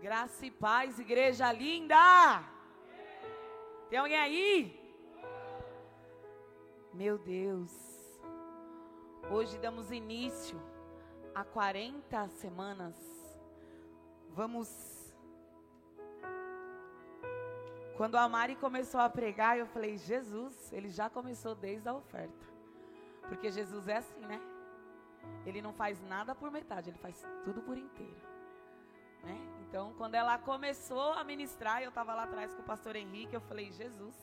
Graça e paz, igreja linda! Tem alguém aí? Meu Deus. Hoje damos início a 40 semanas. Vamos. Quando a Mari começou a pregar, eu falei: Jesus, ele já começou desde a oferta. Porque Jesus é assim, né? Ele não faz nada por metade, ele faz tudo por inteiro. Então, quando ela começou a ministrar, eu estava lá atrás com o pastor Henrique, eu falei: Jesus,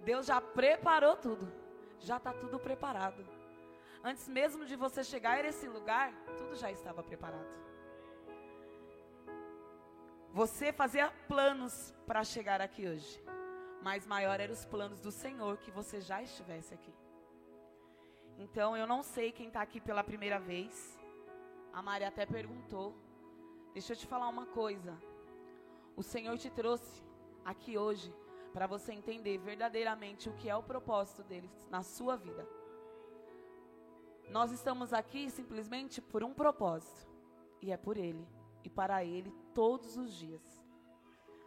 Deus já preparou tudo, já está tudo preparado. Antes mesmo de você chegar a esse lugar, tudo já estava preparado. Você fazia planos para chegar aqui hoje, mas maior eram os planos do Senhor que você já estivesse aqui. Então, eu não sei quem está aqui pela primeira vez. A Maria até perguntou. Deixa eu te falar uma coisa. O Senhor te trouxe aqui hoje para você entender verdadeiramente o que é o propósito dele na sua vida. Nós estamos aqui simplesmente por um propósito, e é por ele e para ele todos os dias.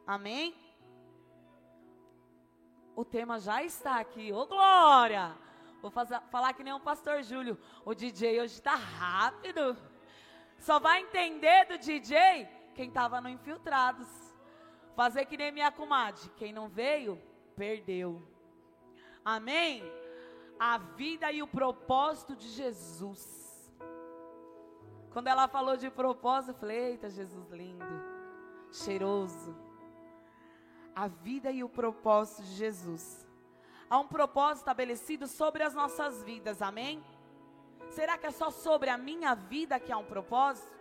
Amém? O tema já está aqui. Ô glória! Vou fazer, falar que nem o pastor Júlio. O DJ hoje está rápido. Só vai entender do DJ quem estava no Infiltrados. Fazer que nem minha comadre. Quem não veio, perdeu. Amém? A vida e o propósito de Jesus. Quando ela falou de propósito, eu falei: Eita, Jesus lindo, cheiroso. A vida e o propósito de Jesus. Há um propósito estabelecido sobre as nossas vidas, amém? Será que é só sobre a minha vida que há um propósito?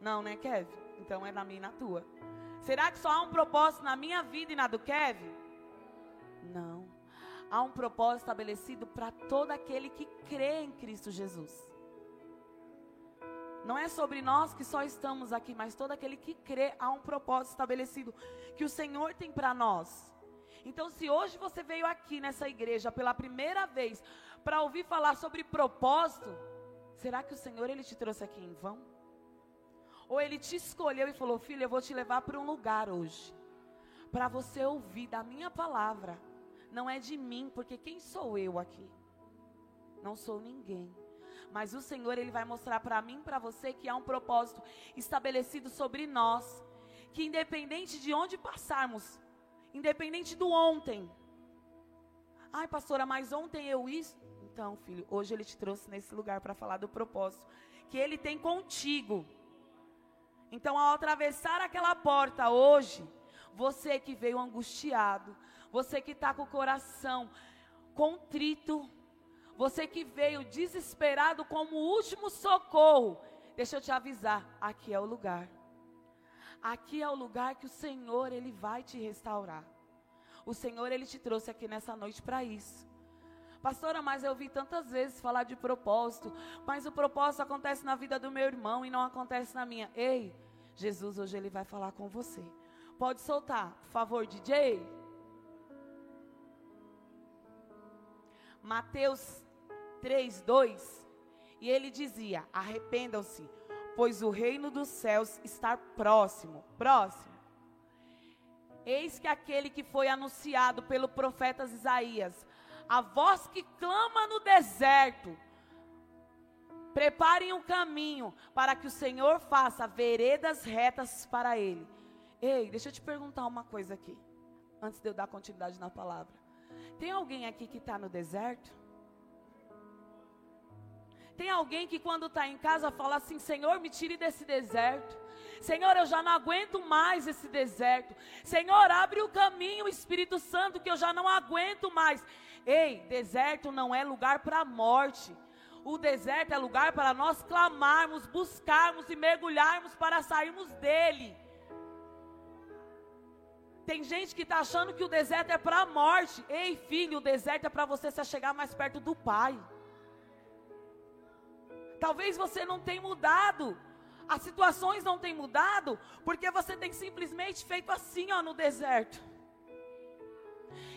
Não, né, Kevin? Então é na minha e na tua. Será que só há um propósito na minha vida e na do Kevin? Não. Há um propósito estabelecido para todo aquele que crê em Cristo Jesus. Não é sobre nós que só estamos aqui, mas todo aquele que crê há um propósito estabelecido que o Senhor tem para nós. Então, se hoje você veio aqui nessa igreja pela primeira vez para ouvir falar sobre propósito, será que o Senhor ele te trouxe aqui em vão? Ou ele te escolheu e falou: "Filho, eu vou te levar para um lugar hoje, para você ouvir da minha palavra. Não é de mim, porque quem sou eu aqui? Não sou ninguém." Mas o Senhor ele vai mostrar para mim, para você que há um propósito estabelecido sobre nós, que independente de onde passarmos, independente do ontem. Ai, pastora, mas ontem eu isso. Então, filho, hoje ele te trouxe nesse lugar para falar do propósito que ele tem contigo. Então, ao atravessar aquela porta hoje, você que veio angustiado, você que está com o coração contrito, você que veio desesperado como último socorro, deixa eu te avisar, aqui é o lugar. Aqui é o lugar que o Senhor ele vai te restaurar. O Senhor ele te trouxe aqui nessa noite para isso. Pastora, mas eu vi tantas vezes falar de propósito, mas o propósito acontece na vida do meu irmão e não acontece na minha. Ei, Jesus hoje ele vai falar com você. Pode soltar, por favor, DJ. Mateus 3, 2. E ele dizia: Arrependam-se, pois o reino dos céus está próximo. Próximo. Eis que aquele que foi anunciado pelo profeta Isaías a voz que clama no deserto. Preparem um caminho para que o Senhor faça veredas retas para ele. Ei, deixa eu te perguntar uma coisa aqui, antes de eu dar continuidade na palavra. Tem alguém aqui que está no deserto? Tem alguém que quando está em casa fala assim: Senhor, me tire desse deserto. Senhor, eu já não aguento mais esse deserto. Senhor, abre o caminho, Espírito Santo, que eu já não aguento mais. Ei, deserto não é lugar para a morte. O deserto é lugar para nós clamarmos, buscarmos e mergulharmos para sairmos dele. Tem gente que está achando que o deserto é para a morte. Ei, filho, o deserto é para você se chegar mais perto do Pai. Talvez você não tenha mudado. As situações não têm mudado porque você tem simplesmente feito assim, ó, no deserto.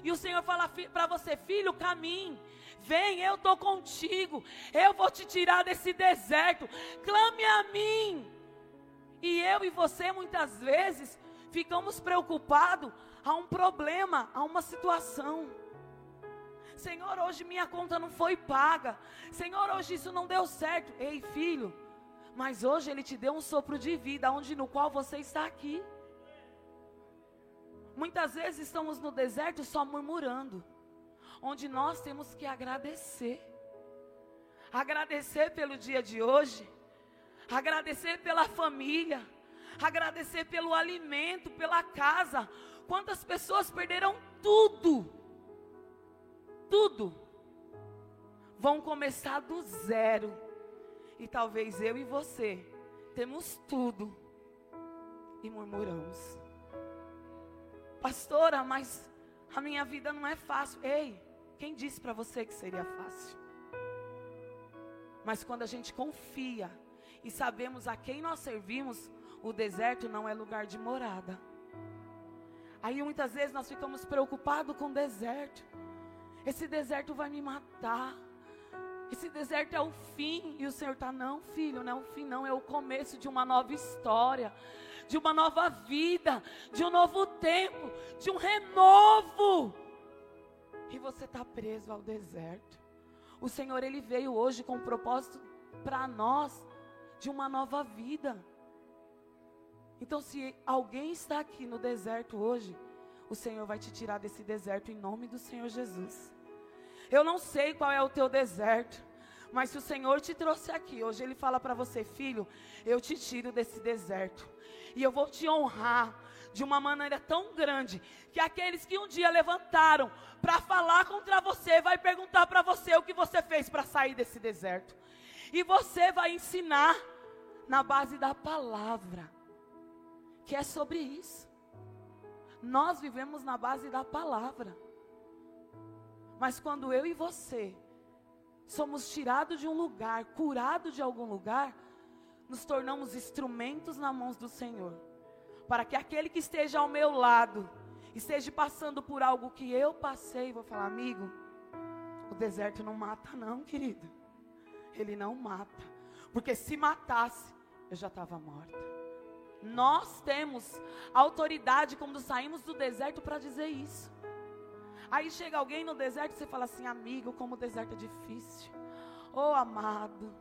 E o Senhor fala para você, filho, caminhe. Vem, eu estou contigo. Eu vou te tirar desse deserto. Clame a mim. E eu e você muitas vezes ficamos preocupados a um problema, a uma situação. Senhor, hoje minha conta não foi paga. Senhor, hoje isso não deu certo. Ei, filho, mas hoje ele te deu um sopro de vida, onde no qual você está aqui. Muitas vezes estamos no deserto só murmurando, onde nós temos que agradecer. Agradecer pelo dia de hoje, agradecer pela família, agradecer pelo alimento, pela casa. Quantas pessoas perderam tudo? Tudo. Vão começar do zero. E talvez eu e você temos tudo e murmuramos. Pastora, mas a minha vida não é fácil. Ei, quem disse para você que seria fácil? Mas quando a gente confia e sabemos a quem nós servimos, o deserto não é lugar de morada. Aí muitas vezes nós ficamos preocupados com o deserto. Esse deserto vai me matar. Esse deserto é o fim. E o Senhor está, não, filho, não é o fim, não. É o começo de uma nova história, de uma nova vida, de um novo tempo, de um renovo. E você está preso ao deserto. O Senhor, Ele veio hoje com um propósito para nós de uma nova vida. Então, se alguém está aqui no deserto hoje, o Senhor vai te tirar desse deserto em nome do Senhor Jesus. Eu não sei qual é o teu deserto, mas se o Senhor te trouxe aqui, hoje Ele fala para você, filho, eu te tiro desse deserto e eu vou te honrar de uma maneira tão grande que aqueles que um dia levantaram para falar contra você vai perguntar para você o que você fez para sair desse deserto. E você vai ensinar na base da palavra que é sobre isso. Nós vivemos na base da palavra. Mas quando eu e você somos tirados de um lugar, curados de algum lugar, nos tornamos instrumentos na mãos do Senhor. Para que aquele que esteja ao meu lado, esteja passando por algo que eu passei, vou falar, amigo, o deserto não mata, não, querido. Ele não mata. Porque se matasse, eu já estava morta. Nós temos autoridade quando saímos do deserto para dizer isso. Aí chega alguém no deserto e você fala assim, amigo, como o deserto é difícil. Oh, amado.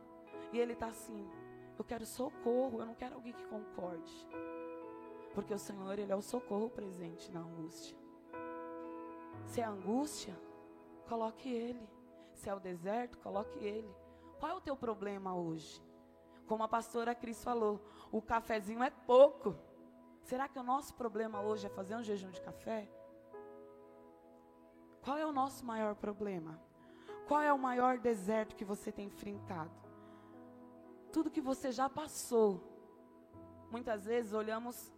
E ele está assim, eu quero socorro, eu não quero alguém que concorde. Porque o Senhor, Ele é o socorro presente na angústia. Se é angústia, coloque Ele. Se é o deserto, coloque Ele. Qual é o teu problema hoje? Como a pastora Cris falou, o cafezinho é pouco. Será que o nosso problema hoje é fazer um jejum de café? Qual é o nosso maior problema? Qual é o maior deserto que você tem enfrentado? Tudo que você já passou. Muitas vezes olhamos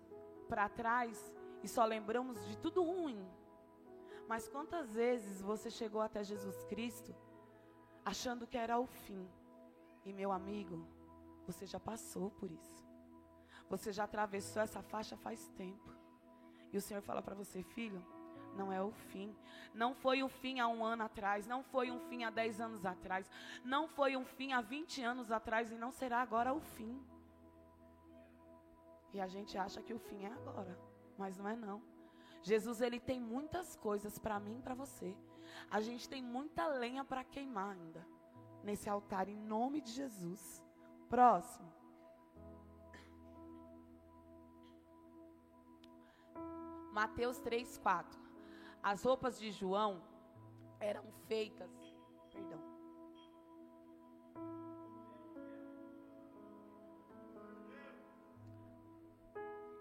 para trás e só lembramos de tudo ruim. Mas quantas vezes você chegou até Jesus Cristo achando que era o fim? E meu amigo, você já passou por isso. Você já atravessou essa faixa faz tempo. E o Senhor fala para você, filho, não é o fim. Não foi o fim há um ano atrás, não foi um fim há dez anos atrás, não foi um fim há vinte anos atrás e não será agora o fim. E a gente acha que o fim é agora, mas não é não. Jesus ele tem muitas coisas para mim e para você. A gente tem muita lenha para queimar ainda nesse altar em nome de Jesus. Próximo. Mateus 3, 4. As roupas de João eram feitas. Perdão.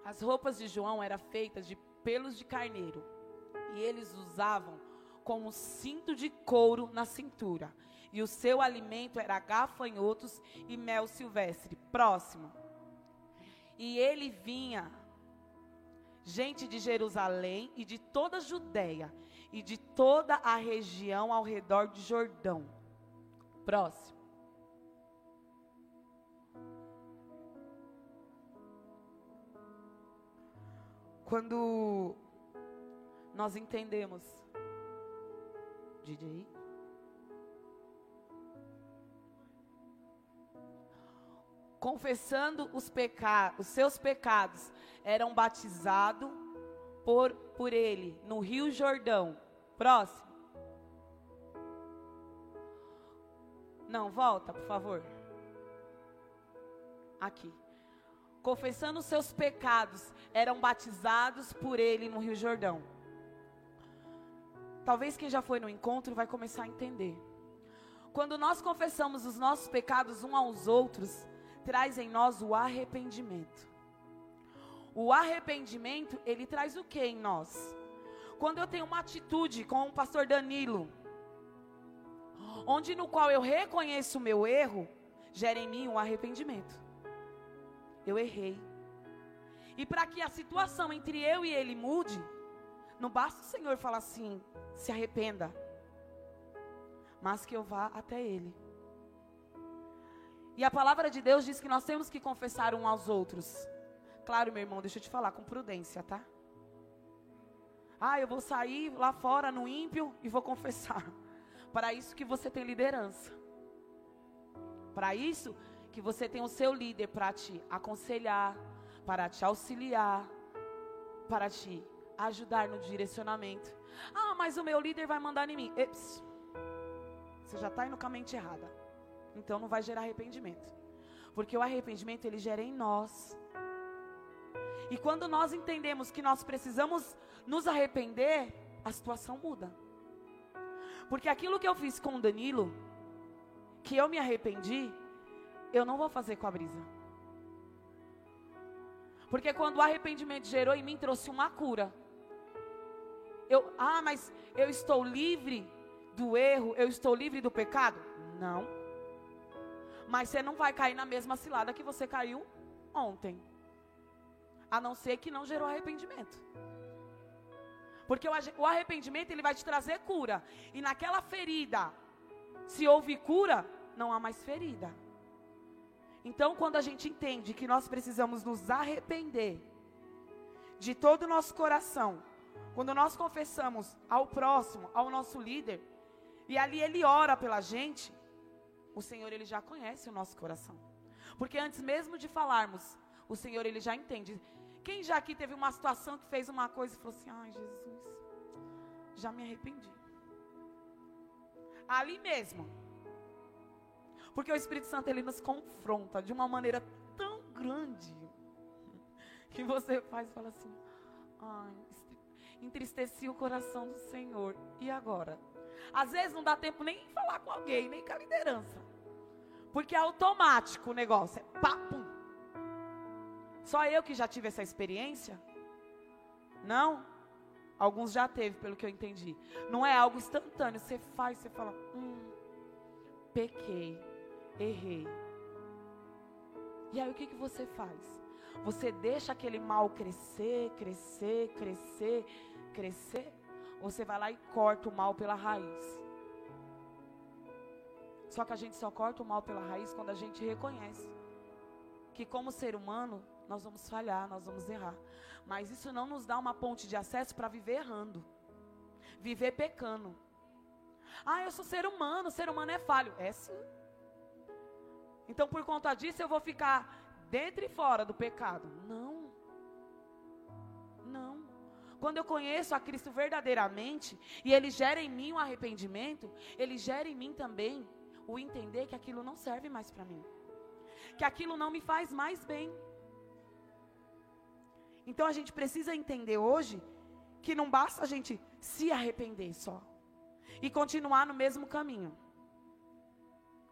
As roupas de João eram feitas de pelos de carneiro. E eles usavam como cinto de couro na cintura e o seu alimento era gafanhotos e mel silvestre. Próximo. E ele vinha, gente de Jerusalém e de toda a Judéia e de toda a região ao redor de Jordão. Próximo. Quando nós entendemos, DJ, confessando os, peca os seus pecados, eram batizados por, por ele no Rio Jordão. Próximo. Não, volta, por favor. Aqui. Confessando os seus pecados, eram batizados por ele no Rio Jordão. Talvez quem já foi no encontro vai começar a entender. Quando nós confessamos os nossos pecados uns aos outros, traz em nós o arrependimento. O arrependimento, ele traz o que em nós? Quando eu tenho uma atitude com o pastor Danilo, onde no qual eu reconheço o meu erro, gera em mim um arrependimento. Eu errei. E para que a situação entre eu e ele mude, não basta o Senhor falar assim, se arrependa mas que eu vá até Ele. E a palavra de Deus diz que nós temos que confessar um aos outros. Claro, meu irmão, deixa eu te falar com prudência, tá? Ah, eu vou sair lá fora no ímpio e vou confessar. Para isso que você tem liderança. Para isso que você tem o seu líder para te aconselhar, para te auxiliar, para te ajudar no direcionamento. Ah, mas o meu líder vai mandar em mim. Eps. Você já está indo com a mente errada. Então não vai gerar arrependimento. Porque o arrependimento ele gera em nós. E quando nós entendemos que nós precisamos nos arrepender, a situação muda. Porque aquilo que eu fiz com o Danilo, que eu me arrependi, eu não vou fazer com a brisa. Porque quando o arrependimento gerou em mim, trouxe uma cura. Eu, ah, mas eu estou livre do erro, eu estou livre do pecado? Não. Mas você não vai cair na mesma cilada que você caiu ontem. A não ser que não gerou arrependimento. Porque o arrependimento ele vai te trazer cura. E naquela ferida, se houve cura, não há mais ferida. Então, quando a gente entende que nós precisamos nos arrepender de todo o nosso coração, quando nós confessamos ao próximo, ao nosso líder, e ali ele ora pela gente, o Senhor ele já conhece o nosso coração. Porque antes mesmo de falarmos, o Senhor ele já entende. Quem já aqui teve uma situação que fez uma coisa e falou assim: "Ai, Jesus, já me arrependi". Ali mesmo. Porque o Espírito Santo ele nos confronta de uma maneira tão grande que você faz e fala assim: "Ai, entristeci o coração do Senhor. E agora?" Às vezes não dá tempo nem falar com alguém, nem com a liderança. Porque é automático o negócio, é papo. Só eu que já tive essa experiência? Não? Alguns já teve, pelo que eu entendi. Não é algo instantâneo. Você faz, você fala, hum, pequei, errei. E aí o que, que você faz? Você deixa aquele mal crescer, crescer, crescer, crescer? Você vai lá e corta o mal pela raiz. Só que a gente só corta o mal pela raiz quando a gente reconhece que, como ser humano, nós vamos falhar, nós vamos errar. Mas isso não nos dá uma ponte de acesso para viver errando, viver pecando. Ah, eu sou ser humano, ser humano é falho. É sim. Então, por conta disso, eu vou ficar dentro e fora do pecado. Não. Quando eu conheço a Cristo verdadeiramente e Ele gera em mim um arrependimento, Ele gera em mim também o entender que aquilo não serve mais para mim, que aquilo não me faz mais bem. Então a gente precisa entender hoje que não basta a gente se arrepender só e continuar no mesmo caminho.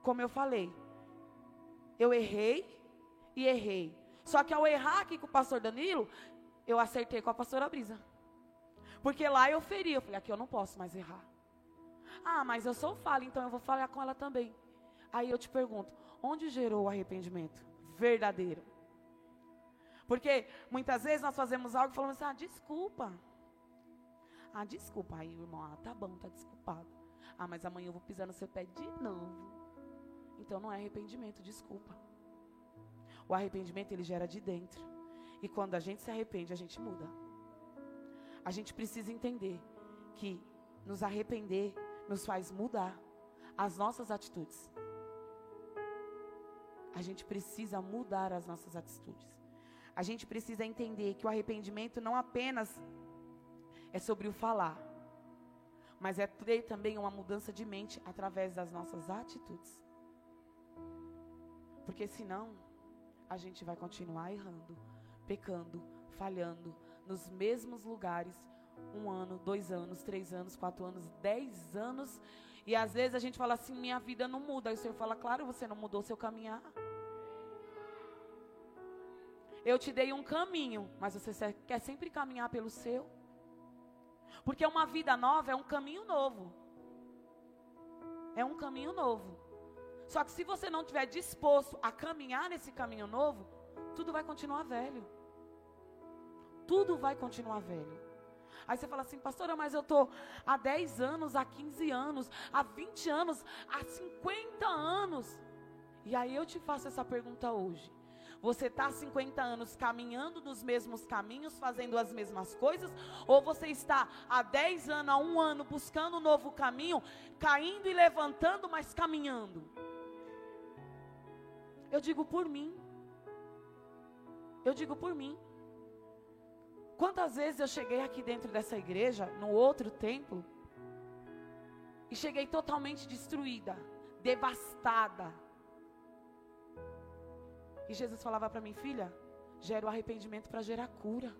Como eu falei, eu errei e errei. Só que ao errar aqui com o pastor Danilo, eu acertei com a pastora Brisa. Porque lá eu feri, eu falei, aqui eu não posso mais errar. Ah, mas eu sou falha, então eu vou falar com ela também. Aí eu te pergunto, onde gerou o arrependimento verdadeiro? Porque muitas vezes nós fazemos algo e falamos assim, ah, desculpa. Ah, desculpa. Aí irmão, ah, tá bom, tá desculpado. Ah, mas amanhã eu vou pisar no seu pé de novo. Então não é arrependimento, desculpa. O arrependimento ele gera de dentro. E quando a gente se arrepende, a gente muda a gente precisa entender que nos arrepender nos faz mudar as nossas atitudes. a gente precisa mudar as nossas atitudes. A gente precisa entender que o arrependimento não apenas é sobre o falar, mas é ter também uma mudança de mente através das nossas atitudes. Porque senão, a gente vai continuar errando, pecando, falhando nos mesmos lugares, um ano, dois anos, três anos, quatro anos, dez anos, e às vezes a gente fala assim: minha vida não muda. Aí o Senhor fala: claro, você não mudou seu caminhar. Eu te dei um caminho, mas você quer sempre caminhar pelo seu. Porque uma vida nova é um caminho novo. É um caminho novo. Só que se você não estiver disposto a caminhar nesse caminho novo, tudo vai continuar velho. Tudo vai continuar velho. Aí você fala assim, pastora, mas eu estou há 10 anos, há 15 anos, há 20 anos, há 50 anos. E aí eu te faço essa pergunta hoje. Você está há 50 anos caminhando nos mesmos caminhos, fazendo as mesmas coisas? Ou você está há 10 anos, há um ano, buscando um novo caminho, caindo e levantando, mas caminhando? Eu digo por mim. Eu digo por mim. Quantas vezes eu cheguei aqui dentro dessa igreja, no outro templo, e cheguei totalmente destruída, devastada e Jesus falava para mim, filha, gere o arrependimento para gerar cura.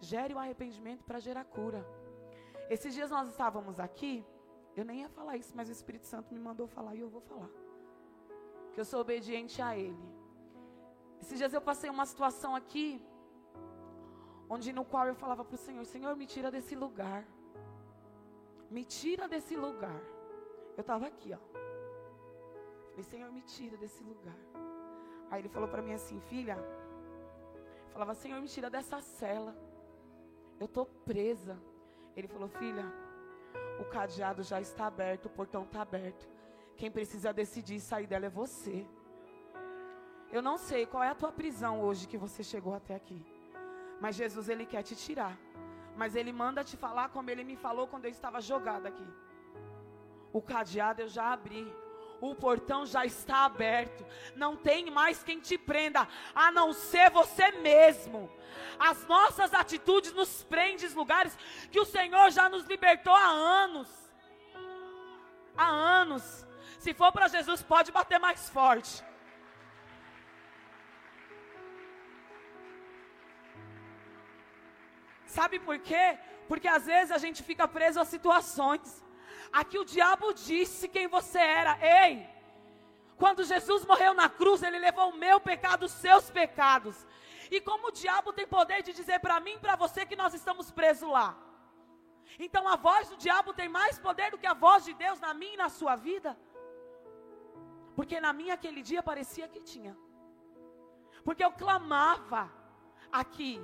Gere o arrependimento para gerar cura. Esses dias nós estávamos aqui, eu nem ia falar isso, mas o Espírito Santo me mandou falar e eu vou falar. Que eu sou obediente a Ele. Esses dias eu passei uma situação aqui, onde no qual eu falava para o Senhor, Senhor, me tira desse lugar. Me tira desse lugar. Eu estava aqui, ó. Falei, Senhor, me tira desse lugar. Aí ele falou para mim assim, filha. Falava, Senhor, me tira dessa cela. Eu estou presa. Ele falou, filha, o cadeado já está aberto, o portão está aberto. Quem precisa decidir sair dela é você. Eu não sei qual é a tua prisão hoje que você chegou até aqui. Mas Jesus, Ele quer te tirar. Mas Ele manda te falar como Ele me falou quando eu estava jogada aqui. O cadeado eu já abri o portão já está aberto. Não tem mais quem te prenda, a não ser você mesmo. As nossas atitudes nos prendem em lugares que o Senhor já nos libertou há anos. Há anos. Se for para Jesus, pode bater mais forte. Sabe por quê? Porque às vezes a gente fica preso a situações. Aqui o diabo disse quem você era. Ei, quando Jesus morreu na cruz, ele levou o meu pecado, os seus pecados. E como o diabo tem poder de dizer para mim e para você que nós estamos presos lá. Então a voz do diabo tem mais poder do que a voz de Deus na minha e na sua vida? Porque na minha aquele dia parecia que tinha. Porque eu clamava aqui.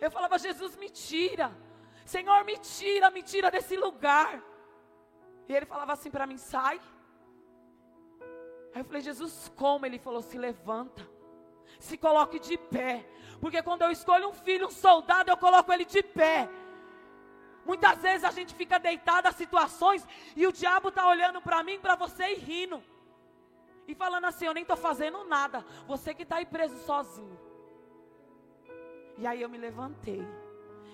Eu falava, Jesus, me tira. Senhor, me tira, me tira desse lugar. E ele falava assim para mim: sai. Aí eu falei: Jesus, como? Ele falou: se levanta, se coloque de pé. Porque quando eu escolho um filho, um soldado, eu coloco ele de pé. Muitas vezes a gente fica deitado a situações e o diabo está olhando para mim, para você e rindo. E falando assim: eu nem estou fazendo nada. Você que está aí preso sozinho. E aí eu me levantei.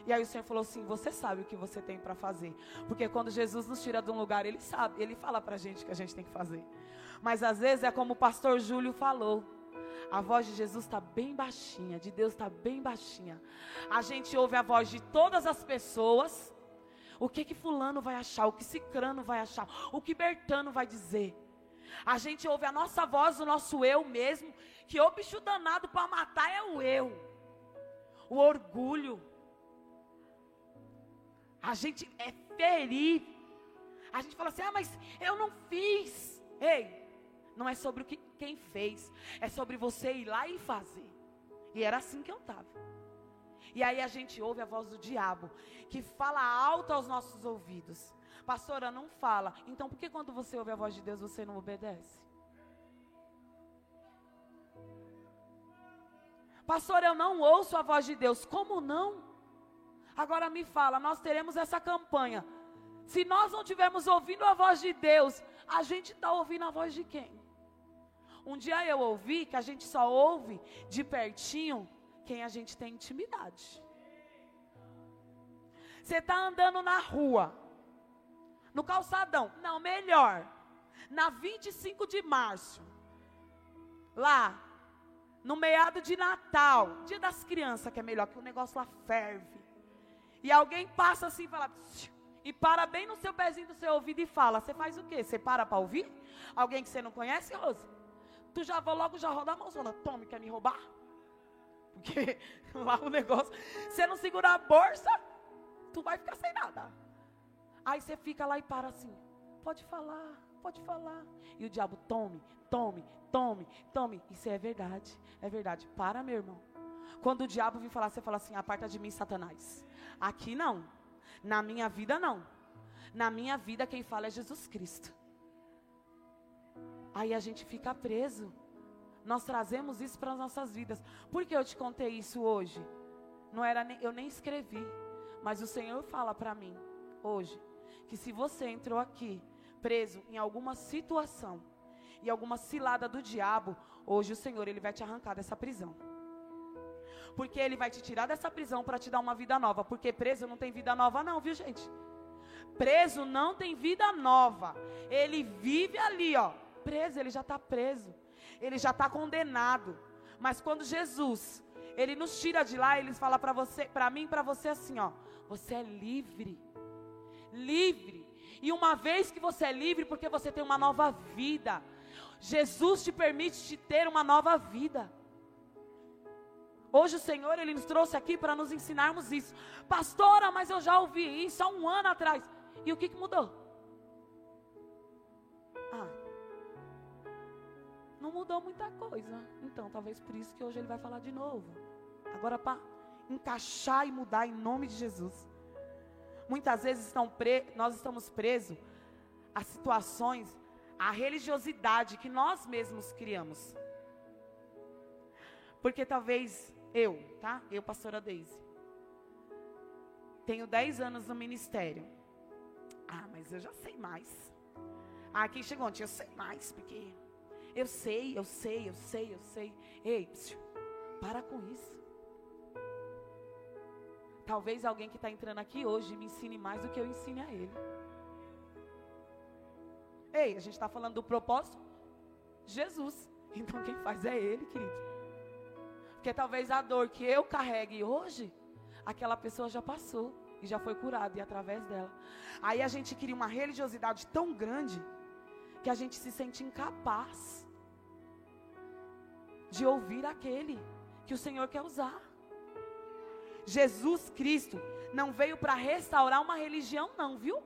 E aí o Senhor falou assim: Você sabe o que você tem para fazer. Porque quando Jesus nos tira de um lugar, Ele sabe, Ele fala para a gente o que a gente tem que fazer. Mas às vezes é como o pastor Júlio falou. A voz de Jesus está bem baixinha, de Deus está bem baixinha. A gente ouve a voz de todas as pessoas. O que que fulano vai achar? O que cicrano vai achar? O que Bertano vai dizer? A gente ouve a nossa voz, o nosso eu mesmo, que o bicho danado para matar é o eu. O orgulho, a gente é ferir. A gente fala assim: ah, mas eu não fiz. Ei, não é sobre o que quem fez, é sobre você ir lá e fazer. E era assim que eu estava. E aí a gente ouve a voz do diabo, que fala alto aos nossos ouvidos. Pastora, não fala. Então por que quando você ouve a voz de Deus você não obedece? Pastor, eu não ouço a voz de Deus. Como não? Agora me fala, nós teremos essa campanha. Se nós não estivermos ouvindo a voz de Deus, a gente está ouvindo a voz de quem? Um dia eu ouvi que a gente só ouve de pertinho quem a gente tem intimidade. Você está andando na rua, no calçadão, não, melhor, na 25 de março, lá, no meado de Natal, dia das crianças, que é melhor, que o negócio lá ferve. E alguém passa assim e fala, e para bem no seu pezinho do seu ouvido e fala: Você faz o quê? Você para para ouvir? Alguém que você não conhece, Rose? Tu já vai logo já roda a mãozona. Tome, quer me roubar? Porque lá o negócio. Você não segurar a bolsa, tu vai ficar sem nada. Aí você fica lá e para assim. Pode falar, pode falar. E o diabo, tome, tome, tome, tome. Isso é verdade, é verdade. Para, meu irmão. Quando o diabo vir falar, você fala assim: aparta de mim, Satanás. Aqui não. Na minha vida, não. Na minha vida, quem fala é Jesus Cristo. Aí a gente fica preso. Nós trazemos isso para as nossas vidas. Por que eu te contei isso hoje? Não era nem, eu nem escrevi, mas o Senhor fala para mim hoje que se você entrou aqui preso em alguma situação e alguma cilada do diabo, hoje o Senhor ele vai te arrancar dessa prisão. Porque ele vai te tirar dessa prisão para te dar uma vida nova. Porque preso não tem vida nova, não, viu, gente? Preso não tem vida nova. Ele vive ali, ó. Preso, ele já está preso. Ele já está condenado. Mas quando Jesus, ele nos tira de lá, ele fala para você, para mim, para você assim, ó. Você é livre. Livre. E uma vez que você é livre, porque você tem uma nova vida. Jesus te permite te ter uma nova vida. Hoje o Senhor, Ele nos trouxe aqui para nos ensinarmos isso. Pastora, mas eu já ouvi isso há um ano atrás. E o que, que mudou? Ah, não mudou muita coisa. Então, talvez por isso que hoje Ele vai falar de novo. Agora, para encaixar e mudar em nome de Jesus. Muitas vezes pre... nós estamos presos a situações, a religiosidade que nós mesmos criamos. Porque talvez eu, tá? Eu, pastora Deise. Tenho 10 anos no ministério. Ah, mas eu já sei mais. Ah, quem chegou ontem? Eu sei mais, porque eu sei, eu sei, eu sei, eu sei. Ei, psiu, para com isso. Talvez alguém que está entrando aqui hoje me ensine mais do que eu ensine a ele. Ei, a gente está falando do propósito? Jesus. Então quem faz é ele, querido. Porque talvez a dor que eu carregue hoje, aquela pessoa já passou e já foi curada e através dela. Aí a gente cria uma religiosidade tão grande que a gente se sente incapaz de ouvir aquele que o Senhor quer usar. Jesus Cristo não veio para restaurar uma religião, não, viu?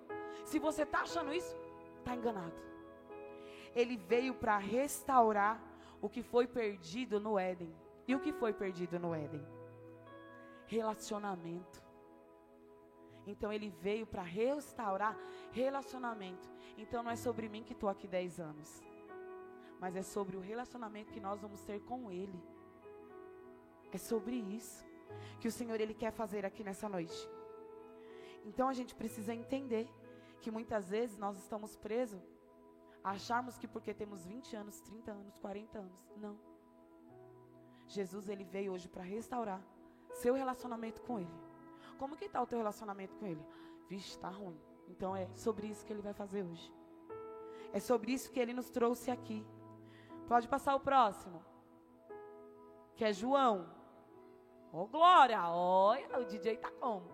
Se você está achando isso, está enganado. Ele veio para restaurar o que foi perdido no Éden. E o que foi perdido no Éden? Relacionamento. Então ele veio para restaurar relacionamento. Então não é sobre mim que estou aqui 10 anos. Mas é sobre o relacionamento que nós vamos ter com Ele. É sobre isso que o Senhor Ele quer fazer aqui nessa noite. Então a gente precisa entender que muitas vezes nós estamos presos a acharmos que porque temos 20 anos, 30 anos, 40 anos. Não. Jesus ele veio hoje para restaurar seu relacionamento com ele. Como que está o teu relacionamento com ele? Vixe, está ruim. Então é sobre isso que ele vai fazer hoje. É sobre isso que ele nos trouxe aqui. Pode passar o próximo. Que é João. Ô oh, glória! Olha, o DJ tá como?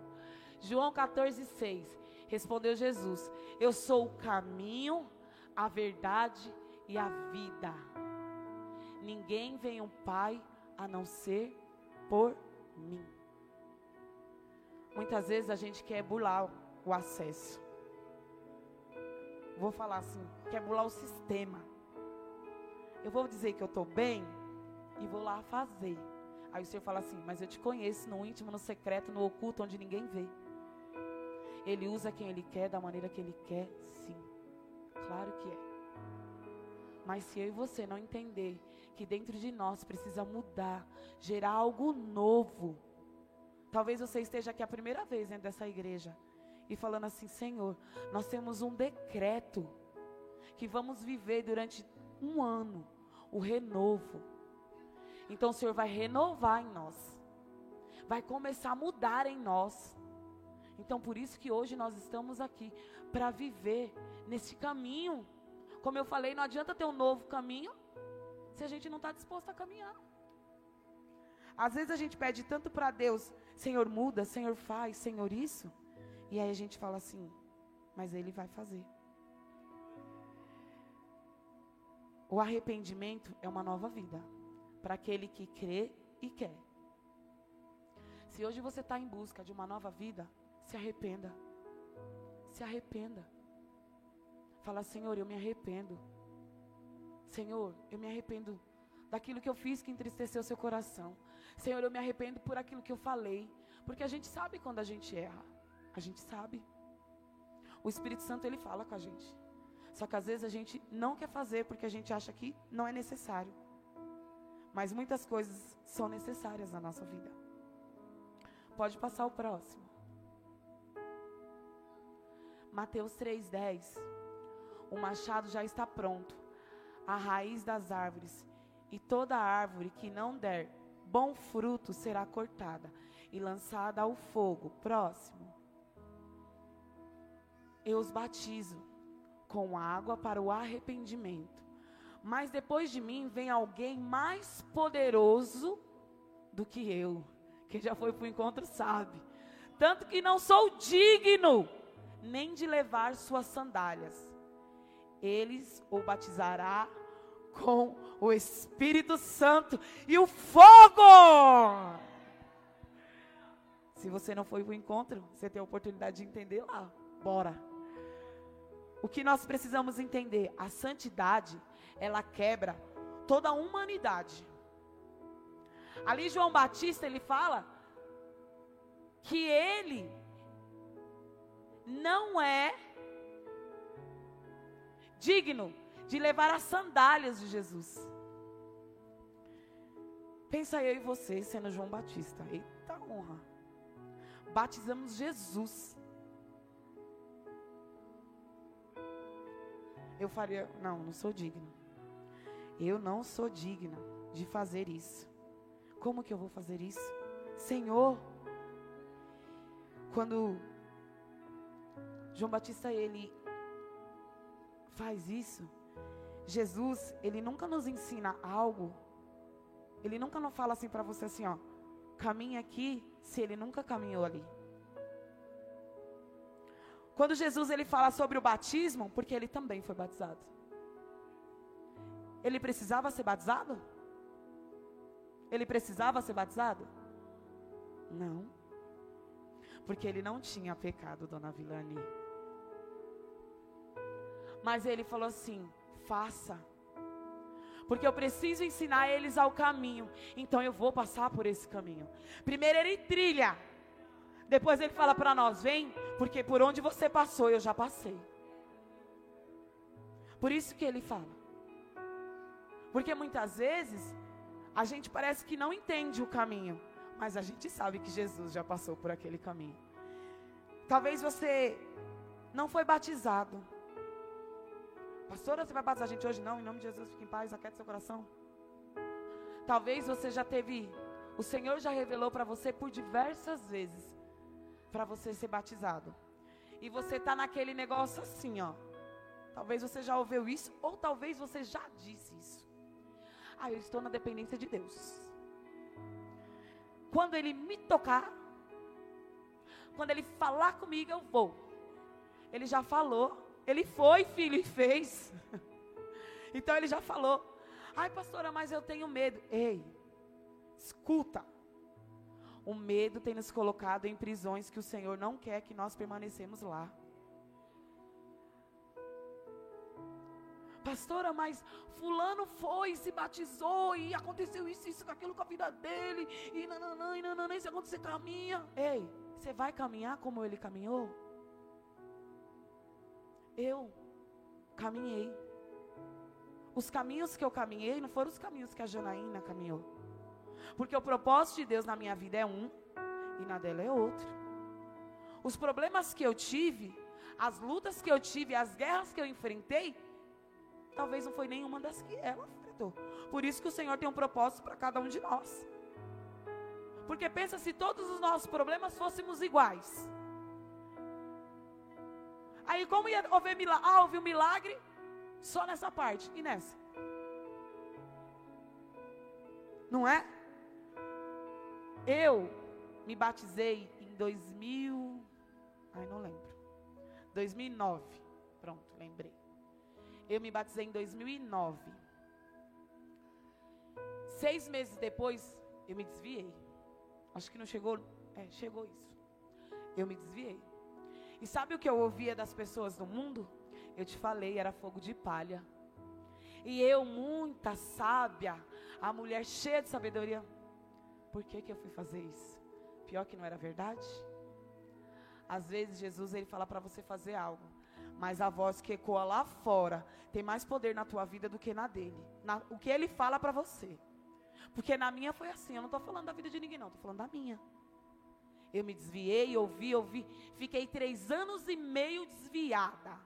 João 14, 6. Respondeu Jesus: Eu sou o caminho, a verdade e a vida. Ninguém vem ao Pai a não ser por mim. Muitas vezes a gente quer burlar o acesso. Vou falar assim, quer burlar o sistema. Eu vou dizer que eu estou bem e vou lá fazer. Aí o Senhor fala assim, mas eu te conheço no íntimo, no secreto, no oculto, onde ninguém vê. Ele usa quem Ele quer, da maneira que Ele quer, sim. Claro que é. Mas se eu e você não entender que dentro de nós precisa mudar, gerar algo novo. Talvez você esteja aqui a primeira vez dentro dessa igreja e falando assim: Senhor, nós temos um decreto que vamos viver durante um ano, o renovo. Então o Senhor vai renovar em nós. Vai começar a mudar em nós. Então por isso que hoje nós estamos aqui para viver nesse caminho. Como eu falei, não adianta ter um novo caminho se a gente não está disposto a caminhar. Às vezes a gente pede tanto para Deus, Senhor muda, Senhor faz, Senhor isso. E aí a gente fala assim, mas Ele vai fazer. O arrependimento é uma nova vida para aquele que crê e quer. Se hoje você está em busca de uma nova vida, se arrependa. Se arrependa. Fala, Senhor, eu me arrependo. Senhor, eu me arrependo daquilo que eu fiz que entristeceu seu coração. Senhor, eu me arrependo por aquilo que eu falei. Porque a gente sabe quando a gente erra. A gente sabe. O Espírito Santo, ele fala com a gente. Só que às vezes a gente não quer fazer porque a gente acha que não é necessário. Mas muitas coisas são necessárias na nossa vida. Pode passar o próximo. Mateus 3:10. O machado já está pronto, a raiz das árvores, e toda árvore que não der bom fruto será cortada e lançada ao fogo. Próximo. Eu os batizo com água para o arrependimento. Mas depois de mim vem alguém mais poderoso do que eu. Quem já foi para o encontro sabe. Tanto que não sou digno nem de levar suas sandálias. Eles o batizará com o Espírito Santo e o fogo. Se você não foi para o encontro, você tem a oportunidade de entender lá. Bora. O que nós precisamos entender? A santidade, ela quebra toda a humanidade. Ali João Batista, ele fala que ele não é digno de levar as sandálias de Jesus. Pensa eu e você sendo João Batista. Eita honra. Batizamos Jesus. Eu faria, não, não sou digno. Eu não sou digna de fazer isso. Como que eu vou fazer isso? Senhor, quando João Batista ele faz isso. Jesus, ele nunca nos ensina algo. Ele nunca não fala assim para você assim, ó, caminhe aqui, se ele nunca caminhou ali. Quando Jesus ele fala sobre o batismo, porque ele também foi batizado. Ele precisava ser batizado? Ele precisava ser batizado? Não. Porque ele não tinha pecado, dona Vilani. Mas ele falou assim: faça. Porque eu preciso ensinar eles ao caminho. Então eu vou passar por esse caminho. Primeiro ele trilha. Depois ele fala para nós: vem, porque por onde você passou eu já passei. Por isso que ele fala. Porque muitas vezes a gente parece que não entende o caminho, mas a gente sabe que Jesus já passou por aquele caminho. Talvez você não foi batizado. Pastora, você vai batizar a gente hoje? Não, em nome de Jesus, fique em paz, aquiete seu coração. Talvez você já teve, o Senhor já revelou para você por diversas vezes, para você ser batizado. E você está naquele negócio assim, ó. Talvez você já ouviu isso, ou talvez você já disse isso. Ah, eu estou na dependência de Deus. Quando Ele me tocar, quando Ele falar comigo, eu vou. Ele já falou, ele foi, filho, e fez. então ele já falou. Ai, pastora, mas eu tenho medo. Ei, escuta. O medo tem nos colocado em prisões que o Senhor não quer que nós permanecemos lá. Pastora, mas fulano foi, se batizou e aconteceu isso, isso, aquilo com a vida dele. E nananã, e nananã, e se acontecer, caminha. Ei, você vai caminhar como ele caminhou? Eu caminhei. Os caminhos que eu caminhei não foram os caminhos que a Janaína caminhou. Porque o propósito de Deus na minha vida é um e na dela é outro. Os problemas que eu tive, as lutas que eu tive, as guerras que eu enfrentei, talvez não foi nenhuma das que ela propósito. Por isso que o Senhor tem um propósito para cada um de nós. Porque pensa se todos os nossos problemas fôssemos iguais. Aí como ia haver milagre? Ah, houve um milagre só nessa parte e nessa. Não é? Eu me batizei em 2000, ai não lembro. 2009. Pronto, lembrei. Eu me batizei em 2009. Seis meses depois, eu me desviei. Acho que não chegou. É, chegou isso. Eu me desviei. E sabe o que eu ouvia das pessoas do mundo? Eu te falei, era fogo de palha. E eu, muita sábia, a mulher cheia de sabedoria. Por que, que eu fui fazer isso? Pior que não era verdade? Às vezes Jesus ele fala para você fazer algo, mas a voz que ecoa lá fora tem mais poder na tua vida do que na dele. Na, o que ele fala para você. Porque na minha foi assim, eu não estou falando da vida de ninguém não, estou falando da minha. Eu me desviei, ouvi, ouvi. Fiquei três anos e meio desviada.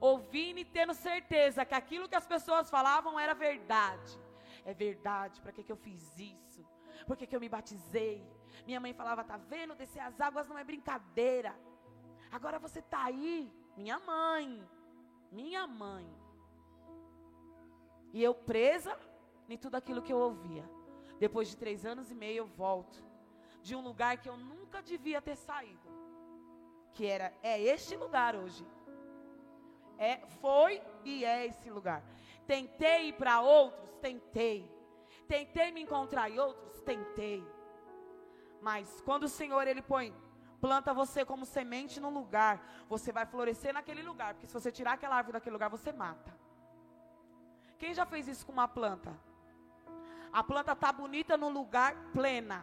Ouvindo e tendo certeza que aquilo que as pessoas falavam era verdade. É verdade, para que, que eu fiz isso? Por que, que eu me batizei? Minha mãe falava, tá vendo? Descer as águas não é brincadeira. Agora você tá aí, minha mãe. Minha mãe. E eu presa em tudo aquilo que eu ouvia. Depois de três anos e meio eu volto de um lugar que eu nunca devia ter saído. Que era, é este lugar hoje. É, foi e é esse lugar. Tentei ir para outros, tentei. Tentei me encontrar em outros, tentei. Mas quando o Senhor ele põe, planta você como semente num lugar, você vai florescer naquele lugar, porque se você tirar aquela árvore daquele lugar, você mata. Quem já fez isso com uma planta? A planta tá bonita no lugar plena.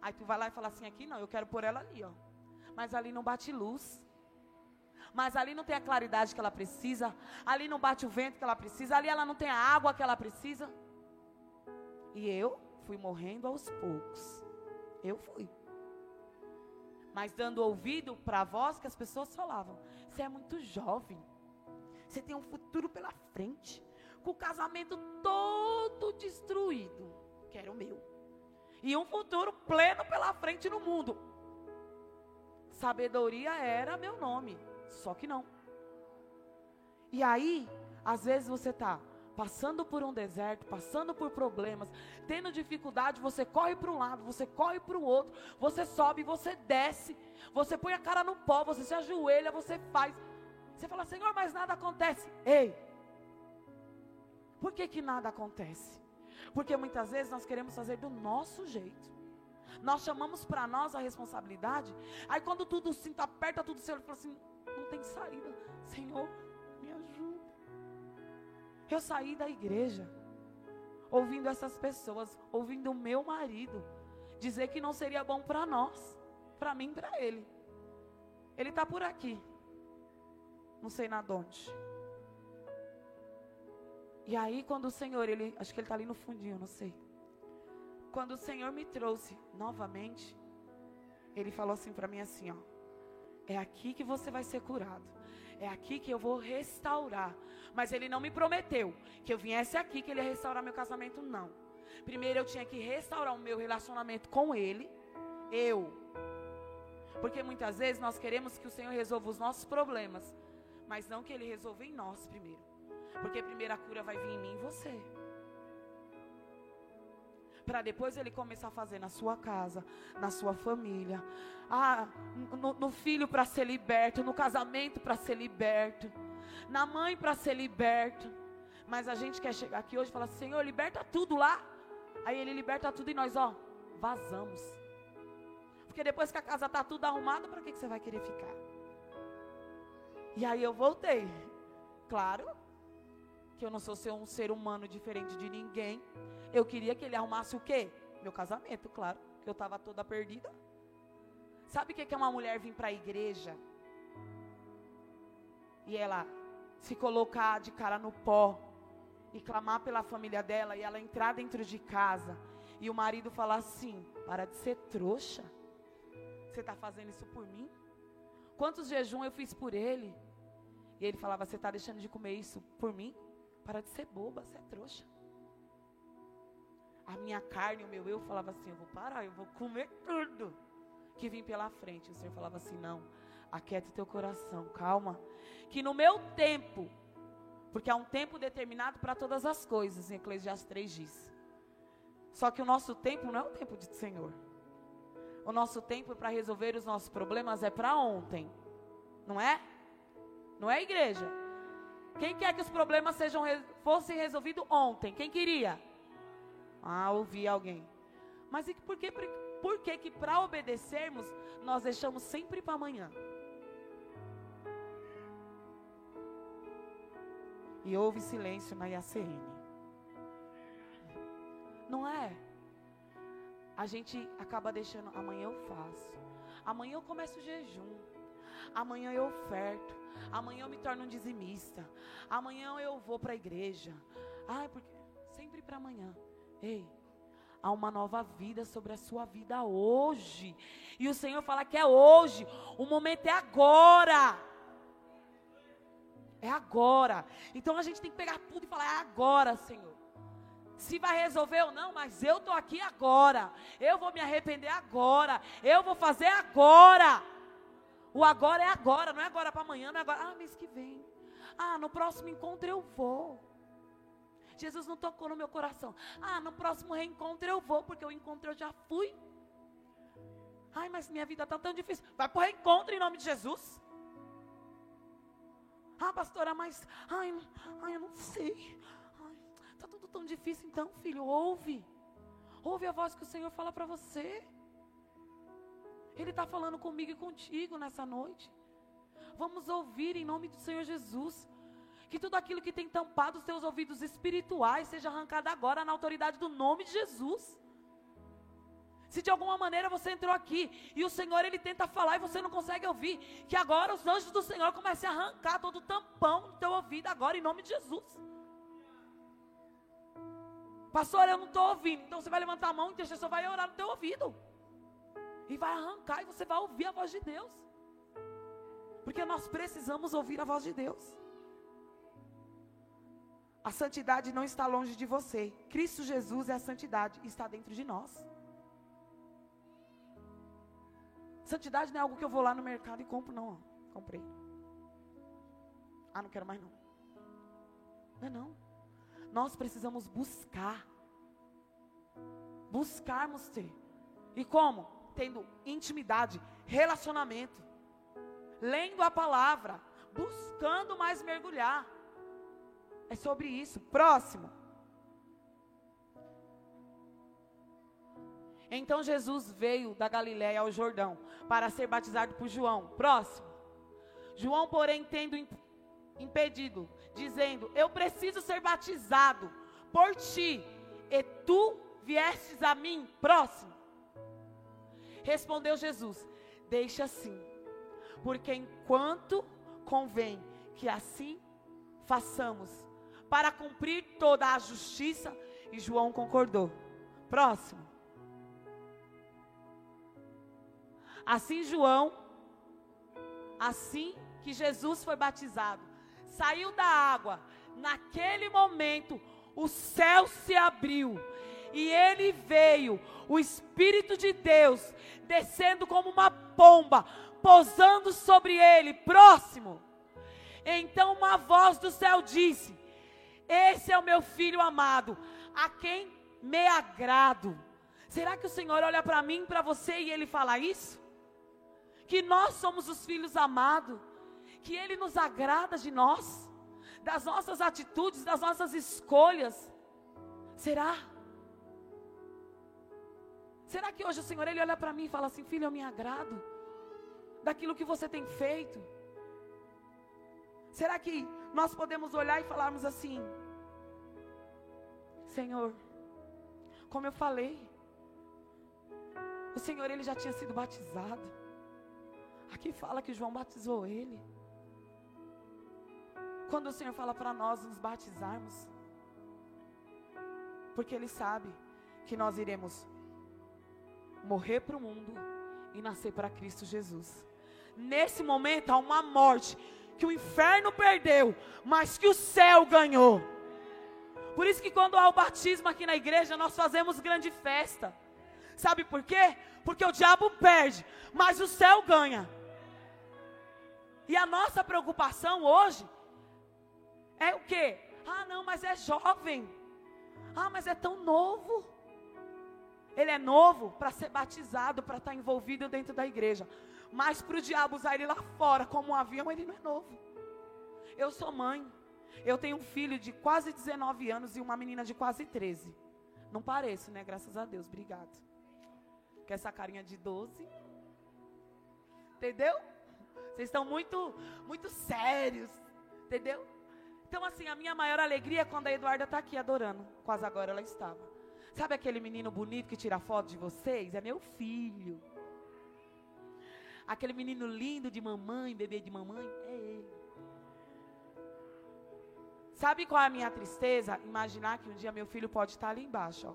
Aí tu vai lá e fala assim: aqui não, eu quero pôr ela ali, ó. Mas ali não bate luz. Mas ali não tem a claridade que ela precisa. Ali não bate o vento que ela precisa. Ali ela não tem a água que ela precisa. E eu fui morrendo aos poucos. Eu fui. Mas dando ouvido para a voz que as pessoas falavam. Você é muito jovem. Você tem um futuro pela frente. Com o casamento todo destruído. Que era o meu e um futuro pleno pela frente no mundo. Sabedoria era meu nome, só que não. E aí, às vezes você está passando por um deserto, passando por problemas, tendo dificuldade, você corre para um lado, você corre para o outro, você sobe, você desce, você põe a cara no pó, você se ajoelha, você faz. Você fala, Senhor, mas nada acontece. Ei, por que que nada acontece? Porque muitas vezes nós queremos fazer do nosso jeito. Nós chamamos para nós a responsabilidade. Aí quando tudo cinto aperta, tudo certo, fala assim: não tem saída. Senhor. Eu saí da igreja, ouvindo essas pessoas, ouvindo o meu marido dizer que não seria bom para nós, para mim para ele. Ele está por aqui. Não sei na onde. E aí, quando o Senhor, ele, acho que ele está ali no fundinho, não sei. Quando o Senhor me trouxe novamente, ele falou assim para mim assim, ó. É aqui que você vai ser curado. É aqui que eu vou restaurar. Mas ele não me prometeu que eu viesse aqui que ele ia restaurar meu casamento, não. Primeiro eu tinha que restaurar o meu relacionamento com ele, eu. Porque muitas vezes nós queremos que o Senhor resolva os nossos problemas, mas não que ele resolva em nós primeiro. Porque primeiro a cura vai vir em mim e você. Para depois ele começar a fazer na sua casa, na sua família. Ah, no, no filho para ser liberto, no casamento para ser liberto, na mãe para ser liberto. Mas a gente quer chegar aqui hoje e falar: Senhor, liberta tudo lá. Aí ele liberta tudo e nós, ó, vazamos. Porque depois que a casa está tudo arrumada, para que, que você vai querer ficar? E aí eu voltei. Claro, que eu não sou ser um ser humano diferente de ninguém. Eu queria que ele arrumasse o quê? Meu casamento, claro, que eu estava toda perdida. Sabe o que é uma mulher vir para a igreja e ela se colocar de cara no pó e clamar pela família dela e ela entrar dentro de casa e o marido falar assim: para de ser trouxa, você está fazendo isso por mim? Quantos jejum eu fiz por ele? E ele falava: Você está deixando de comer isso por mim? Para de ser boba, você é trouxa. A minha carne, o meu eu falava assim: eu vou parar, eu vou comer tudo que vim pela frente. O Senhor falava assim: não, aquieta o teu coração, calma. Que no meu tempo, porque há um tempo determinado para todas as coisas, em Eclesiastes 3 diz. Só que o nosso tempo não é o tempo do Senhor. O nosso tempo para resolver os nossos problemas é para ontem. Não é? Não é igreja? Quem quer que os problemas sejam fossem resolvidos ontem? Quem queria? Ah, ouvi alguém. Mas e por que, por que que para obedecermos nós deixamos sempre para amanhã? E houve silêncio na IACN. Não é? A gente acaba deixando, amanhã eu faço. Amanhã eu começo o jejum. Amanhã eu oferto. Amanhã eu me torno um dizimista. Amanhã eu vou para a igreja. Ai, porque sempre para amanhã. Ei, há uma nova vida sobre a sua vida hoje. E o Senhor fala que é hoje. O momento é agora. É agora. Então a gente tem que pegar tudo e falar: é agora, Senhor. Se vai resolver ou não, mas eu estou aqui agora. Eu vou me arrepender agora. Eu vou fazer agora. O agora é agora, não é agora para amanhã, não é agora. Ah, mês que vem. Ah, no próximo encontro eu vou. Jesus não tocou no meu coração. Ah, no próximo reencontro eu vou, porque o encontro eu já fui. Ai, mas minha vida está tão difícil. Vai para o reencontro em nome de Jesus. Ah, pastora, mas. Ai, ai eu não sei. Está tudo tão difícil. Então, filho, ouve. Ouve a voz que o Senhor fala para você. Ele está falando comigo e contigo nessa noite. Vamos ouvir em nome do Senhor Jesus. Que tudo aquilo que tem tampado os teus ouvidos espirituais seja arrancado agora na autoridade do nome de Jesus. Se de alguma maneira você entrou aqui e o Senhor ele tenta falar e você não consegue ouvir, que agora os anjos do Senhor comecem a arrancar todo o tampão do teu ouvido agora em nome de Jesus. Pastor, eu não estou ouvindo. Então você vai levantar a mão e o intercessor vai orar no teu ouvido. E vai arrancar e você vai ouvir a voz de Deus. Porque nós precisamos ouvir a voz de Deus. A santidade não está longe de você. Cristo Jesus é a santidade está dentro de nós. Santidade não é algo que eu vou lá no mercado e compro, não. Comprei. Ah, não quero mais não. Não é não. Nós precisamos buscar. Buscarmos ter. E como? Tendo intimidade, relacionamento. Lendo a palavra, buscando mais mergulhar. É sobre isso. Próximo. Então Jesus veio da Galiléia ao Jordão para ser batizado por João. Próximo. João, porém, tendo impedido, dizendo: Eu preciso ser batizado por ti, e tu viestes a mim. Próximo. Respondeu Jesus: Deixa assim, porque enquanto convém que assim façamos, para cumprir toda a justiça. E João concordou. Próximo. Assim João, assim que Jesus foi batizado, saiu da água. Naquele momento, o céu se abriu e ele veio, o Espírito de Deus, descendo como uma pomba, pousando sobre ele. Próximo. Então uma voz do céu disse: esse é o meu filho amado, a quem me agrado. Será que o Senhor olha para mim, para você e ele fala isso? Que nós somos os filhos amados, que ele nos agrada de nós, das nossas atitudes, das nossas escolhas. Será? Será que hoje o Senhor ele olha para mim e fala assim: "Filho, eu me agrado daquilo que você tem feito"? Será que nós podemos olhar e falarmos assim: Senhor, como eu falei, o Senhor ele já tinha sido batizado. Aqui fala que João batizou ele. Quando o Senhor fala para nós nos batizarmos, porque Ele sabe que nós iremos morrer para o mundo e nascer para Cristo Jesus. Nesse momento há uma morte que o inferno perdeu, mas que o céu ganhou. Por isso que quando há o batismo aqui na igreja, nós fazemos grande festa. Sabe por quê? Porque o diabo perde, mas o céu ganha. E a nossa preocupação hoje é o quê? Ah, não, mas é jovem. Ah, mas é tão novo. Ele é novo para ser batizado, para estar tá envolvido dentro da igreja. Mas para o diabo usar ele lá fora como um avião, ele não é novo. Eu sou mãe. Eu tenho um filho de quase 19 anos e uma menina de quase 13. Não pareço, né? Graças a Deus. Obrigado. Com essa carinha de 12. Entendeu? Vocês estão muito, muito sérios. Entendeu? Então, assim, a minha maior alegria é quando a Eduarda está aqui adorando. Quase agora ela estava. Sabe aquele menino bonito que tira foto de vocês? É meu filho. Aquele menino lindo de mamãe, bebê de mamãe, é ele. Sabe qual é a minha tristeza? Imaginar que um dia meu filho pode estar ali embaixo, ó.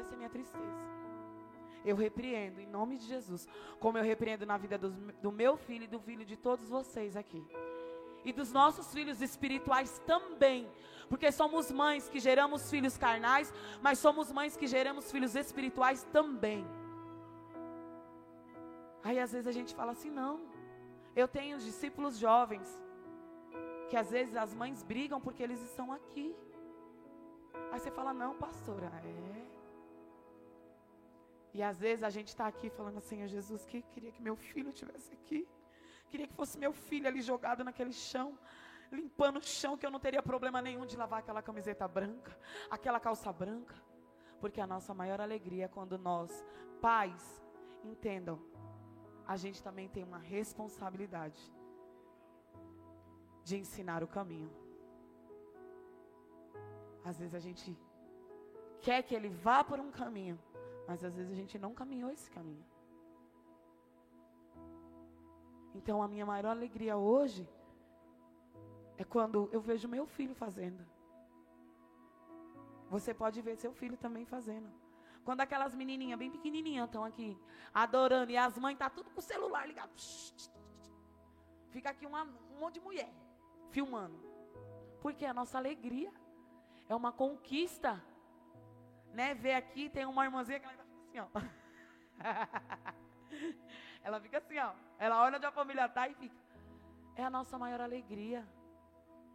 Essa é a minha tristeza. Eu repreendo em nome de Jesus, como eu repreendo na vida do, do meu filho e do filho de todos vocês aqui e dos nossos filhos espirituais também. Porque somos mães que geramos filhos carnais, mas somos mães que geramos filhos espirituais também. Aí às vezes a gente fala assim: não, eu tenho discípulos jovens, que às vezes as mães brigam porque eles estão aqui. Aí você fala: não, pastora, é. E às vezes a gente está aqui falando assim: Jesus, que queria que meu filho estivesse aqui. Queria que fosse meu filho ali jogado naquele chão, limpando o chão, que eu não teria problema nenhum de lavar aquela camiseta branca, aquela calça branca. Porque a nossa maior alegria é quando nós, pais, entendam, a gente também tem uma responsabilidade de ensinar o caminho. Às vezes a gente quer que ele vá por um caminho, mas às vezes a gente não caminhou esse caminho. Então a minha maior alegria hoje é quando eu vejo meu filho fazendo. Você pode ver seu filho também fazendo. Quando aquelas menininhas bem pequenininhas estão aqui adorando e as mães tá tudo com o celular ligado. Fica aqui uma, um monte de mulher filmando. Porque a nossa alegria é uma conquista. Né? Ver aqui tem uma irmãzinha que ela tá assim, ó. Ela fica assim, ó. Ela olha onde a família está e fica. É a nossa maior alegria.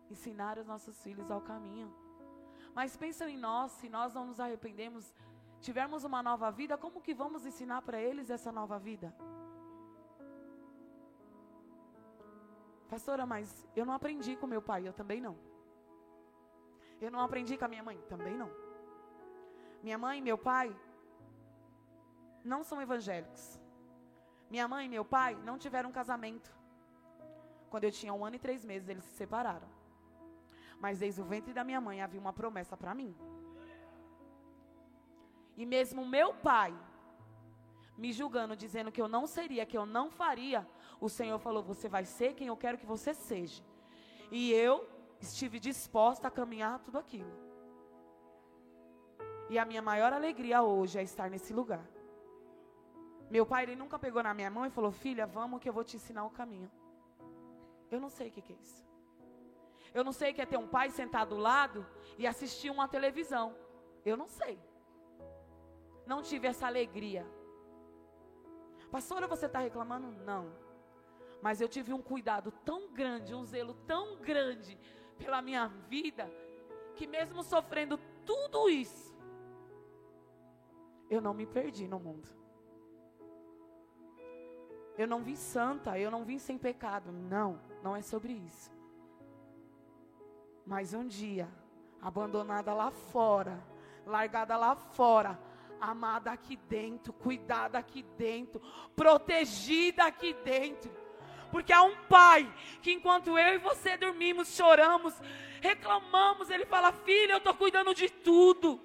Ensinar os nossos filhos ao caminho. Mas pensam em nós, se nós não nos arrependemos, tivermos uma nova vida, como que vamos ensinar para eles essa nova vida? Pastora, mas eu não aprendi com meu pai, eu também não. Eu não aprendi com a minha mãe, também não. Minha mãe e meu pai não são evangélicos. Minha mãe e meu pai não tiveram casamento. Quando eu tinha um ano e três meses, eles se separaram. Mas desde o ventre da minha mãe havia uma promessa para mim. E mesmo meu pai me julgando, dizendo que eu não seria, que eu não faria, o Senhor falou: Você vai ser quem eu quero que você seja. E eu estive disposta a caminhar tudo aquilo. E a minha maior alegria hoje é estar nesse lugar. Meu pai, ele nunca pegou na minha mão e falou: Filha, vamos que eu vou te ensinar o caminho. Eu não sei o que, que é isso. Eu não sei o que é ter um pai sentado do lado e assistir uma televisão. Eu não sei. Não tive essa alegria. Pastora, você está reclamando? Não. Mas eu tive um cuidado tão grande, um zelo tão grande pela minha vida, que mesmo sofrendo tudo isso, eu não me perdi no mundo. Eu não vim santa, eu não vim sem pecado. Não, não é sobre isso. Mas um dia, abandonada lá fora, largada lá fora, amada aqui dentro, cuidada aqui dentro, protegida aqui dentro. Porque há um pai que enquanto eu e você dormimos, choramos, reclamamos, ele fala: "Filha, eu estou cuidando de tudo.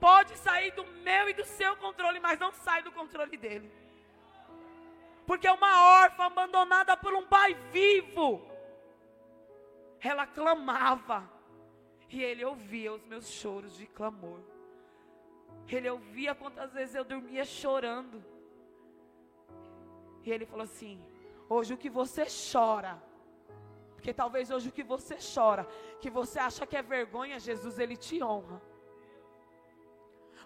Pode sair do meu e do seu controle, mas não sai do controle dele." Porque uma órfã abandonada por um pai vivo, ela clamava. E ele ouvia os meus choros de clamor. Ele ouvia quantas vezes eu dormia chorando. E ele falou assim: Hoje o que você chora, Porque talvez hoje o que você chora, que você acha que é vergonha, Jesus ele te honra.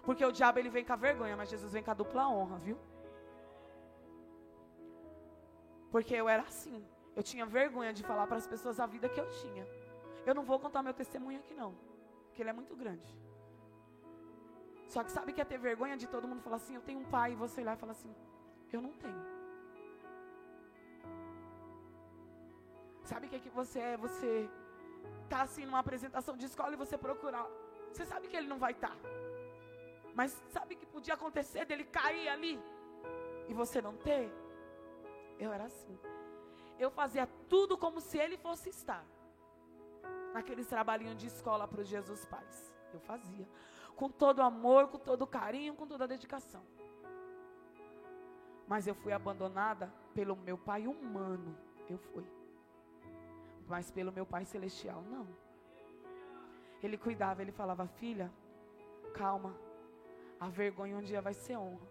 Porque o diabo ele vem com a vergonha, mas Jesus vem com a dupla honra, viu? Porque eu era assim. Eu tinha vergonha de falar para as pessoas a vida que eu tinha. Eu não vou contar meu testemunho aqui não, porque ele é muito grande. Só que sabe que é ter vergonha de todo mundo falar assim, eu tenho um pai, e você lá e falar assim, eu não tenho. Sabe o que, é que você é? Você tá assim numa apresentação de escola e você procurar. Você sabe que ele não vai estar. Tá. Mas sabe que podia acontecer dele cair ali e você não ter? Eu era assim. Eu fazia tudo como se ele fosse estar. Naqueles trabalhinhos de escola para os Jesus Pais. Eu fazia. Com todo amor, com todo carinho, com toda dedicação. Mas eu fui abandonada pelo meu pai humano. Eu fui mas pelo meu Pai Celestial, não. Ele cuidava, ele falava, filha, calma, a vergonha um dia vai ser honra.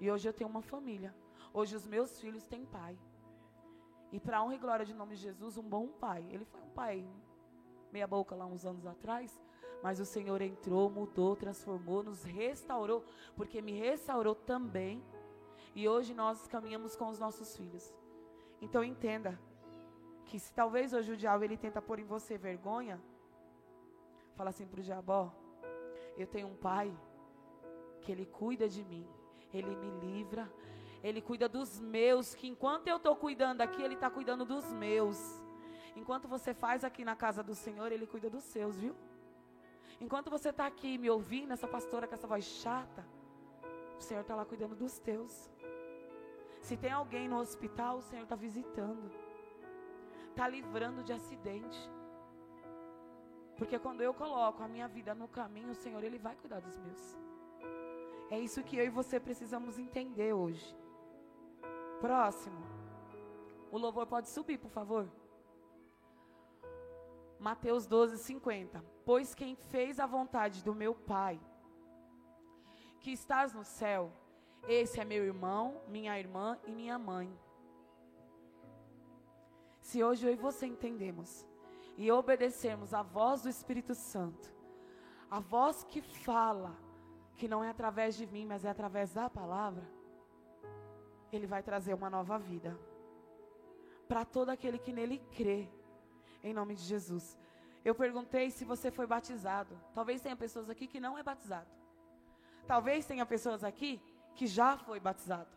E hoje eu tenho uma família. Hoje os meus filhos têm pai. E para honra e glória de nome de Jesus, um bom pai. Ele foi um pai meia boca lá uns anos atrás, mas o Senhor entrou, mudou, transformou, nos restaurou, porque me restaurou também. E hoje nós caminhamos com os nossos filhos. Então entenda, que se talvez hoje o diabo ele tenta pôr em você vergonha, fala assim para o diabo, ó, eu tenho um pai que ele cuida de mim, ele me livra, ele cuida dos meus, que enquanto eu estou cuidando aqui, ele está cuidando dos meus. Enquanto você faz aqui na casa do Senhor, ele cuida dos seus, viu? Enquanto você está aqui me ouvindo, essa pastora com essa voz chata, o Senhor está lá cuidando dos teus. Se tem alguém no hospital, o Senhor está visitando está livrando de acidente. Porque quando eu coloco a minha vida no caminho, o Senhor, Ele vai cuidar dos meus. É isso que eu e você precisamos entender hoje. Próximo. O louvor pode subir, por favor. Mateus 12, 50. Pois quem fez a vontade do meu Pai, que estás no céu, esse é meu irmão, minha irmã e minha mãe. Se hoje eu e você entendemos e obedecermos à voz do Espírito Santo, a voz que fala, que não é através de mim, mas é através da palavra, Ele vai trazer uma nova vida para todo aquele que nele crê, em nome de Jesus. Eu perguntei se você foi batizado. Talvez tenha pessoas aqui que não é batizado. Talvez tenha pessoas aqui que já foi batizado,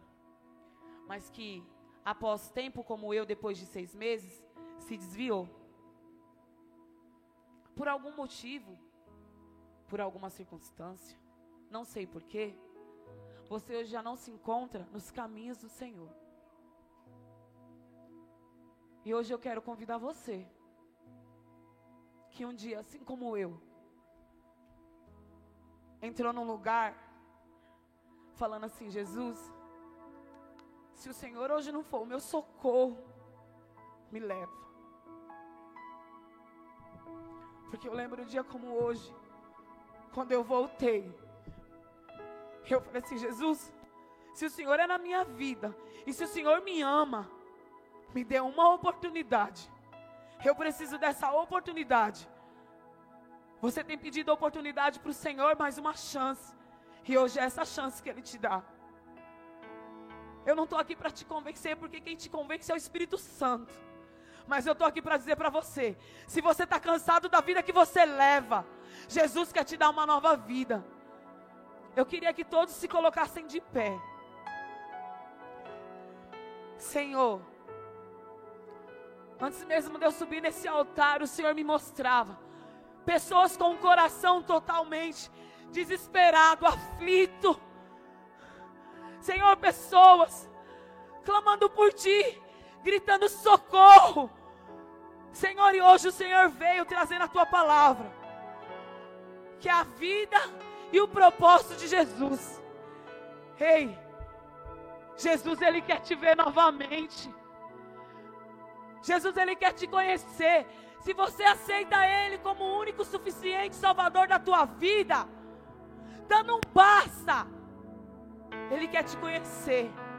mas que após tempo como eu, depois de seis meses, se desviou. Por algum motivo, por alguma circunstância, não sei porquê, você hoje já não se encontra nos caminhos do Senhor. E hoje eu quero convidar você, que um dia, assim como eu, entrou num lugar, falando assim: Jesus, se o Senhor hoje não for o meu socorro, me leva. Porque eu lembro um dia como hoje, quando eu voltei, eu falei assim: Jesus, se o Senhor é na minha vida, e se o Senhor me ama, me dê uma oportunidade. Eu preciso dessa oportunidade. Você tem pedido oportunidade para o Senhor, mais uma chance. E hoje é essa chance que Ele te dá. Eu não estou aqui para te convencer, porque quem te convence é o Espírito Santo. Mas eu estou aqui para dizer para você: se você está cansado da vida que você leva, Jesus quer te dar uma nova vida. Eu queria que todos se colocassem de pé. Senhor, antes mesmo de eu subir nesse altar, o Senhor me mostrava pessoas com o coração totalmente desesperado, aflito Senhor, pessoas clamando por Ti, gritando socorro. Senhor, e hoje o Senhor veio trazendo a Tua palavra, que a vida e o propósito de Jesus. Ei, Jesus, Ele quer te ver novamente. Jesus, Ele quer te conhecer. Se você aceita Ele como o único suficiente Salvador da tua vida, dando um basta ele quer te conhecer.